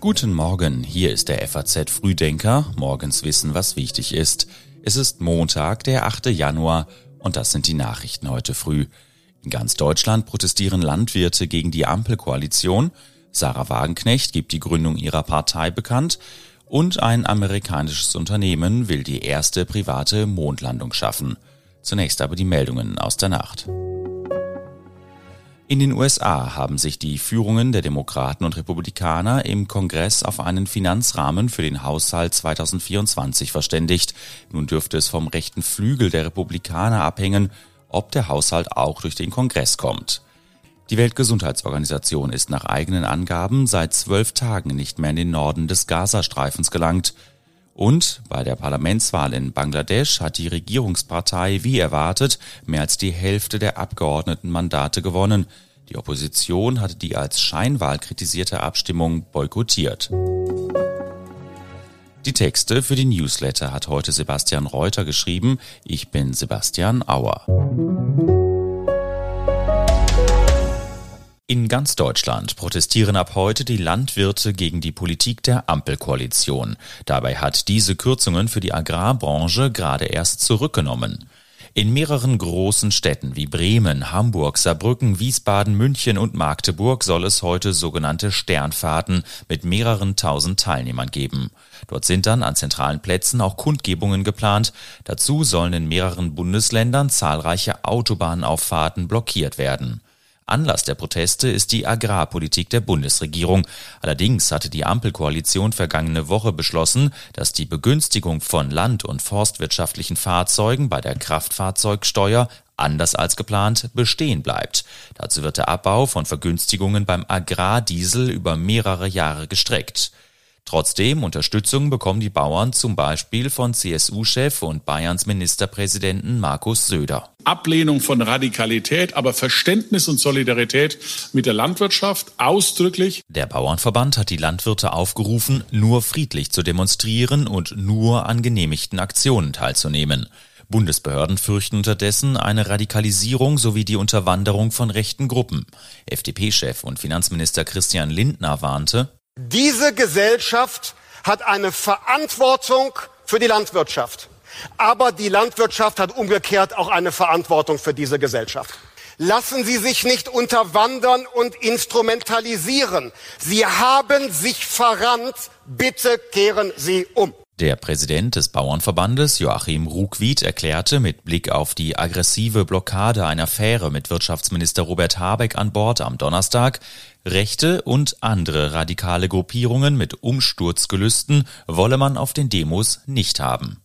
Guten Morgen, hier ist der FAZ Frühdenker, morgens wissen, was wichtig ist. Es ist Montag, der 8. Januar und das sind die Nachrichten heute früh. In ganz Deutschland protestieren Landwirte gegen die Ampelkoalition. Sarah Wagenknecht gibt die Gründung ihrer Partei bekannt und ein amerikanisches Unternehmen will die erste private Mondlandung schaffen. Zunächst aber die Meldungen aus der Nacht. In den USA haben sich die Führungen der Demokraten und Republikaner im Kongress auf einen Finanzrahmen für den Haushalt 2024 verständigt. Nun dürfte es vom rechten Flügel der Republikaner abhängen, ob der Haushalt auch durch den Kongress kommt. Die Weltgesundheitsorganisation ist nach eigenen Angaben seit zwölf Tagen nicht mehr in den Norden des Gazastreifens gelangt. Und bei der Parlamentswahl in Bangladesch hat die Regierungspartei wie erwartet mehr als die Hälfte der Abgeordnetenmandate gewonnen. Die Opposition hatte die als Scheinwahl kritisierte Abstimmung boykottiert. Die Texte für die Newsletter hat heute Sebastian Reuter geschrieben. Ich bin Sebastian Auer. In ganz Deutschland protestieren ab heute die Landwirte gegen die Politik der Ampelkoalition. Dabei hat diese Kürzungen für die Agrarbranche gerade erst zurückgenommen. In mehreren großen Städten wie Bremen, Hamburg, Saarbrücken, Wiesbaden, München und Magdeburg soll es heute sogenannte Sternfahrten mit mehreren tausend Teilnehmern geben. Dort sind dann an zentralen Plätzen auch Kundgebungen geplant. Dazu sollen in mehreren Bundesländern zahlreiche Autobahnauffahrten blockiert werden. Anlass der Proteste ist die Agrarpolitik der Bundesregierung. Allerdings hatte die Ampelkoalition vergangene Woche beschlossen, dass die Begünstigung von land- und forstwirtschaftlichen Fahrzeugen bei der Kraftfahrzeugsteuer anders als geplant bestehen bleibt. Dazu wird der Abbau von Vergünstigungen beim Agrardiesel über mehrere Jahre gestreckt. Trotzdem Unterstützung bekommen die Bauern zum Beispiel von CSU-Chef und Bayerns Ministerpräsidenten Markus Söder. Ablehnung von Radikalität, aber Verständnis und Solidarität mit der Landwirtschaft ausdrücklich. Der Bauernverband hat die Landwirte aufgerufen, nur friedlich zu demonstrieren und nur an genehmigten Aktionen teilzunehmen. Bundesbehörden fürchten unterdessen eine Radikalisierung sowie die Unterwanderung von rechten Gruppen. FDP-Chef und Finanzminister Christian Lindner warnte, diese Gesellschaft hat eine Verantwortung für die Landwirtschaft. Aber die Landwirtschaft hat umgekehrt auch eine Verantwortung für diese Gesellschaft. Lassen Sie sich nicht unterwandern und instrumentalisieren. Sie haben sich verrannt. Bitte kehren Sie um. Der Präsident des Bauernverbandes Joachim Ruckwied erklärte mit Blick auf die aggressive Blockade einer Fähre mit Wirtschaftsminister Robert Habeck an Bord am Donnerstag, rechte und andere radikale Gruppierungen mit Umsturzgelüsten wolle man auf den Demos nicht haben.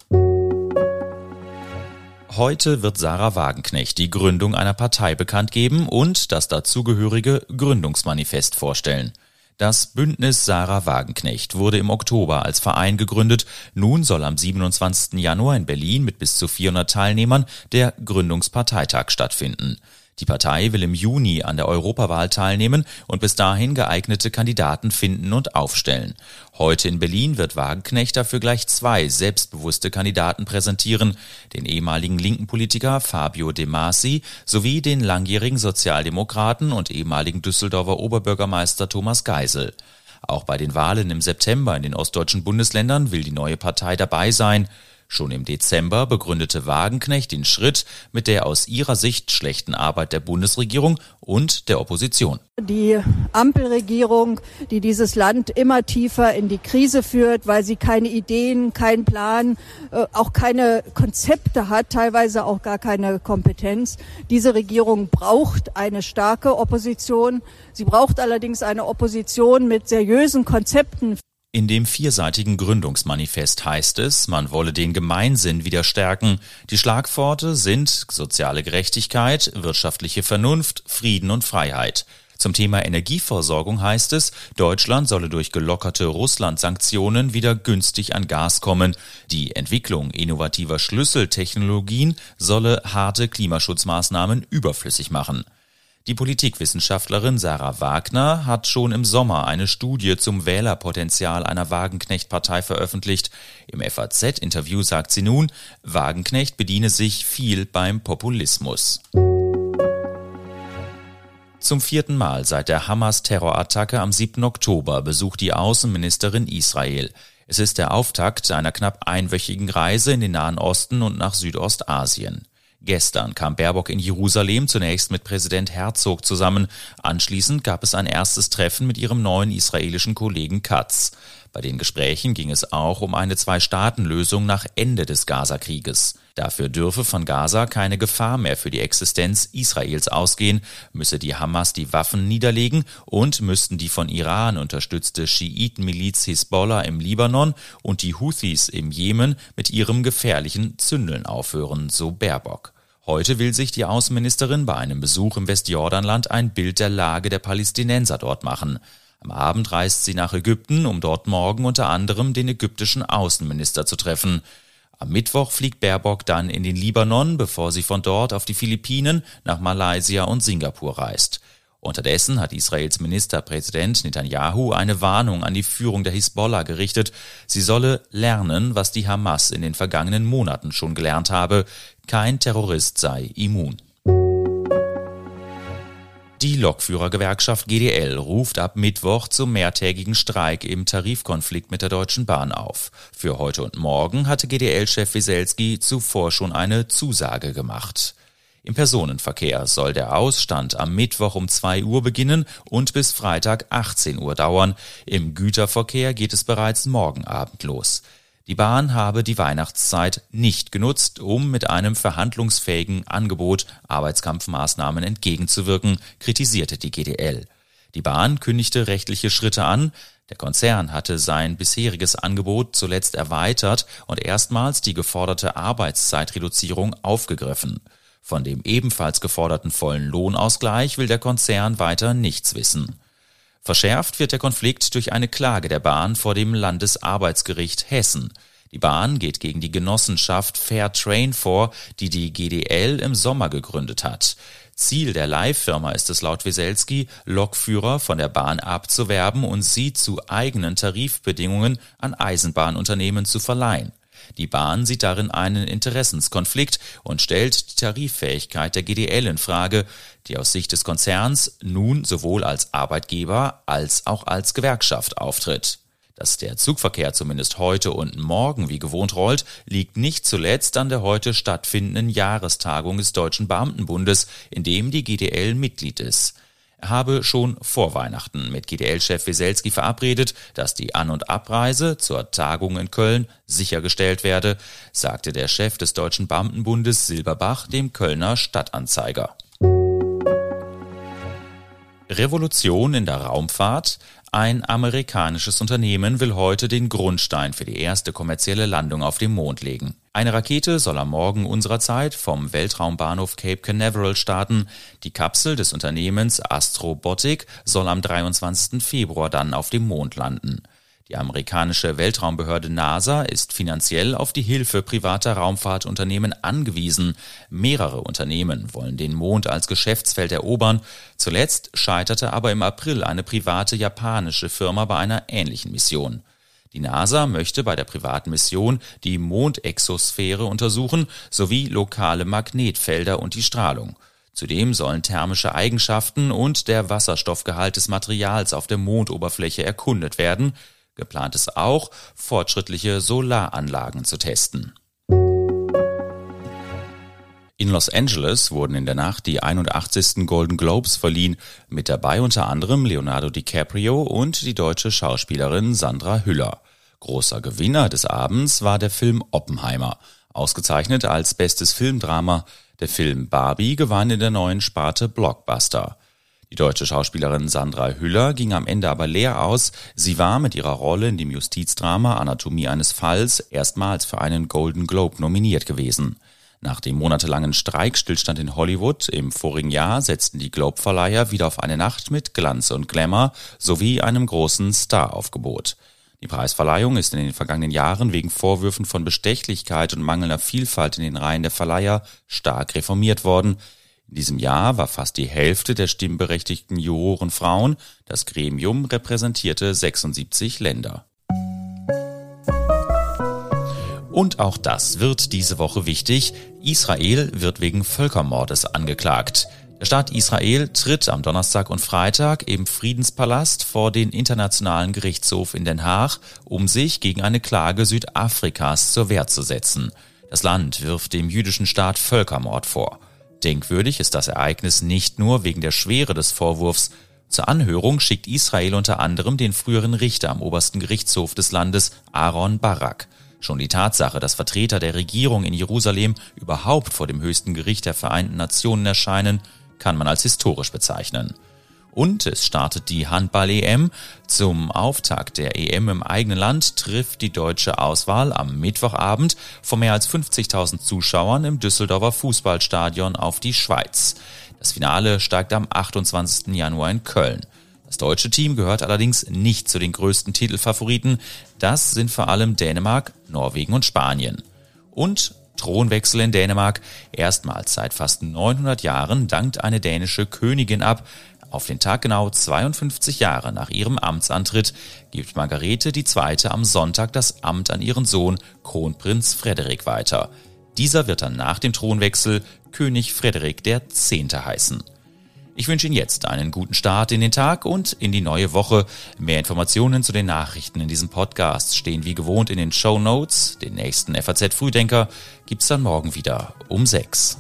Heute wird Sarah Wagenknecht die Gründung einer Partei bekannt geben und das dazugehörige Gründungsmanifest vorstellen. Das Bündnis Sarah Wagenknecht wurde im Oktober als Verein gegründet. Nun soll am 27. Januar in Berlin mit bis zu 400 Teilnehmern der Gründungsparteitag stattfinden. Die Partei will im Juni an der Europawahl teilnehmen und bis dahin geeignete Kandidaten finden und aufstellen. Heute in Berlin wird Wagenknecht dafür gleich zwei selbstbewusste Kandidaten präsentieren, den ehemaligen linken Politiker Fabio De Masi sowie den langjährigen Sozialdemokraten und ehemaligen Düsseldorfer Oberbürgermeister Thomas Geisel. Auch bei den Wahlen im September in den ostdeutschen Bundesländern will die neue Partei dabei sein. Schon im Dezember begründete Wagenknecht den Schritt mit der aus ihrer Sicht schlechten Arbeit der Bundesregierung und der Opposition. Die Ampelregierung, die dieses Land immer tiefer in die Krise führt, weil sie keine Ideen, keinen Plan, äh, auch keine Konzepte hat, teilweise auch gar keine Kompetenz. Diese Regierung braucht eine starke Opposition. Sie braucht allerdings eine Opposition mit seriösen Konzepten. In dem vierseitigen Gründungsmanifest heißt es, man wolle den Gemeinsinn wieder stärken. Die Schlagworte sind soziale Gerechtigkeit, wirtschaftliche Vernunft, Frieden und Freiheit. Zum Thema Energieversorgung heißt es, Deutschland solle durch gelockerte Russland-Sanktionen wieder günstig an Gas kommen. Die Entwicklung innovativer Schlüsseltechnologien solle harte Klimaschutzmaßnahmen überflüssig machen. Die Politikwissenschaftlerin Sarah Wagner hat schon im Sommer eine Studie zum Wählerpotenzial einer Wagenknecht-Partei veröffentlicht. Im FAZ-Interview sagt sie nun, Wagenknecht bediene sich viel beim Populismus. Zum vierten Mal seit der Hamas-Terrorattacke am 7. Oktober besucht die Außenministerin Israel. Es ist der Auftakt einer knapp einwöchigen Reise in den Nahen Osten und nach Südostasien. Gestern kam Baerbock in Jerusalem zunächst mit Präsident Herzog zusammen. Anschließend gab es ein erstes Treffen mit ihrem neuen israelischen Kollegen Katz. Bei den Gesprächen ging es auch um eine Zwei-Staaten-Lösung nach Ende des Gaza-Krieges. Dafür dürfe von Gaza keine Gefahr mehr für die Existenz Israels ausgehen, müsse die Hamas die Waffen niederlegen und müssten die von Iran unterstützte Schiitenmiliz Hisbollah im Libanon und die Houthis im Jemen mit ihrem gefährlichen Zündeln aufhören, so Baerbock. Heute will sich die Außenministerin bei einem Besuch im Westjordanland ein Bild der Lage der Palästinenser dort machen. Am Abend reist sie nach Ägypten, um dort morgen unter anderem den ägyptischen Außenminister zu treffen. Am Mittwoch fliegt Baerbock dann in den Libanon, bevor sie von dort auf die Philippinen, nach Malaysia und Singapur reist. Unterdessen hat Israels Ministerpräsident Netanyahu eine Warnung an die Führung der Hisbollah gerichtet. Sie solle lernen, was die Hamas in den vergangenen Monaten schon gelernt habe. Kein Terrorist sei immun. Die Lokführergewerkschaft GDL ruft ab Mittwoch zum mehrtägigen Streik im Tarifkonflikt mit der Deutschen Bahn auf. Für heute und morgen hatte GDL-Chef Wieselski zuvor schon eine Zusage gemacht. Im Personenverkehr soll der Ausstand am Mittwoch um 2 Uhr beginnen und bis Freitag 18 Uhr dauern. Im Güterverkehr geht es bereits morgen Abend los. Die Bahn habe die Weihnachtszeit nicht genutzt, um mit einem verhandlungsfähigen Angebot Arbeitskampfmaßnahmen entgegenzuwirken, kritisierte die GDL. Die Bahn kündigte rechtliche Schritte an, der Konzern hatte sein bisheriges Angebot zuletzt erweitert und erstmals die geforderte Arbeitszeitreduzierung aufgegriffen. Von dem ebenfalls geforderten vollen Lohnausgleich will der Konzern weiter nichts wissen. Verschärft wird der Konflikt durch eine Klage der Bahn vor dem Landesarbeitsgericht Hessen. Die Bahn geht gegen die Genossenschaft Fairtrain vor, die die GDL im Sommer gegründet hat. Ziel der Leihfirma ist es laut Wieselski, Lokführer von der Bahn abzuwerben und sie zu eigenen Tarifbedingungen an Eisenbahnunternehmen zu verleihen. Die Bahn sieht darin einen Interessenskonflikt und stellt die Tariffähigkeit der GDL in Frage, die aus Sicht des Konzerns nun sowohl als Arbeitgeber als auch als Gewerkschaft auftritt. Dass der Zugverkehr zumindest heute und morgen wie gewohnt rollt, liegt nicht zuletzt an der heute stattfindenden Jahrestagung des Deutschen Beamtenbundes, in dem die GDL Mitglied ist habe schon vor Weihnachten mit GDL-Chef Wieselski verabredet, dass die An- und Abreise zur Tagung in Köln sichergestellt werde, sagte der Chef des Deutschen Beamtenbundes Silberbach dem Kölner Stadtanzeiger. Revolution in der Raumfahrt. Ein amerikanisches Unternehmen will heute den Grundstein für die erste kommerzielle Landung auf dem Mond legen. Eine Rakete soll am Morgen unserer Zeit vom Weltraumbahnhof Cape Canaveral starten. Die Kapsel des Unternehmens Astrobotic soll am 23. Februar dann auf dem Mond landen. Die amerikanische Weltraumbehörde NASA ist finanziell auf die Hilfe privater Raumfahrtunternehmen angewiesen. Mehrere Unternehmen wollen den Mond als Geschäftsfeld erobern. Zuletzt scheiterte aber im April eine private japanische Firma bei einer ähnlichen Mission. Die NASA möchte bei der privaten Mission die Mondexosphäre untersuchen sowie lokale Magnetfelder und die Strahlung. Zudem sollen thermische Eigenschaften und der Wasserstoffgehalt des Materials auf der Mondoberfläche erkundet werden. Geplant ist auch, fortschrittliche Solaranlagen zu testen. In Los Angeles wurden in der Nacht die 81. Golden Globes verliehen, mit dabei unter anderem Leonardo DiCaprio und die deutsche Schauspielerin Sandra Hüller. Großer Gewinner des Abends war der Film Oppenheimer, ausgezeichnet als bestes Filmdrama. Der Film Barbie gewann in der neuen Sparte Blockbuster. Die deutsche Schauspielerin Sandra Hüller ging am Ende aber leer aus. Sie war mit ihrer Rolle in dem Justizdrama Anatomie eines Falls erstmals für einen Golden Globe nominiert gewesen. Nach dem monatelangen Streikstillstand in Hollywood im vorigen Jahr setzten die Globe-Verleiher wieder auf eine Nacht mit Glanz und Glamour sowie einem großen Star-Aufgebot. Die Preisverleihung ist in den vergangenen Jahren wegen Vorwürfen von Bestechlichkeit und mangelnder Vielfalt in den Reihen der Verleiher stark reformiert worden. In diesem Jahr war fast die Hälfte der stimmberechtigten Juroren Frauen. Das Gremium repräsentierte 76 Länder. Und auch das wird diese Woche wichtig. Israel wird wegen Völkermordes angeklagt. Der Staat Israel tritt am Donnerstag und Freitag im Friedenspalast vor den Internationalen Gerichtshof in Den Haag, um sich gegen eine Klage Südafrikas zur Wehr zu setzen. Das Land wirft dem jüdischen Staat Völkermord vor. Denkwürdig ist das Ereignis nicht nur wegen der Schwere des Vorwurfs. Zur Anhörung schickt Israel unter anderem den früheren Richter am obersten Gerichtshof des Landes, Aaron Barak. Schon die Tatsache, dass Vertreter der Regierung in Jerusalem überhaupt vor dem höchsten Gericht der Vereinten Nationen erscheinen, kann man als historisch bezeichnen. Und es startet die Handball-EM. Zum Auftakt der EM im eigenen Land trifft die deutsche Auswahl am Mittwochabend vor mehr als 50.000 Zuschauern im Düsseldorfer Fußballstadion auf die Schweiz. Das Finale steigt am 28. Januar in Köln. Das deutsche Team gehört allerdings nicht zu den größten Titelfavoriten. Das sind vor allem Dänemark, Norwegen und Spanien. Und Thronwechsel in Dänemark. Erstmals seit fast 900 Jahren dankt eine dänische Königin ab. Auf den Tag genau 52 Jahre nach ihrem Amtsantritt gibt Margarete II. am Sonntag das Amt an ihren Sohn Kronprinz Frederik weiter. Dieser wird dann nach dem Thronwechsel König Frederik X. heißen. Ich wünsche Ihnen jetzt einen guten Start in den Tag und in die neue Woche. Mehr Informationen zu den Nachrichten in diesem Podcast stehen wie gewohnt in den Show Notes. Den nächsten FAZ Frühdenker gibt's dann morgen wieder um sechs.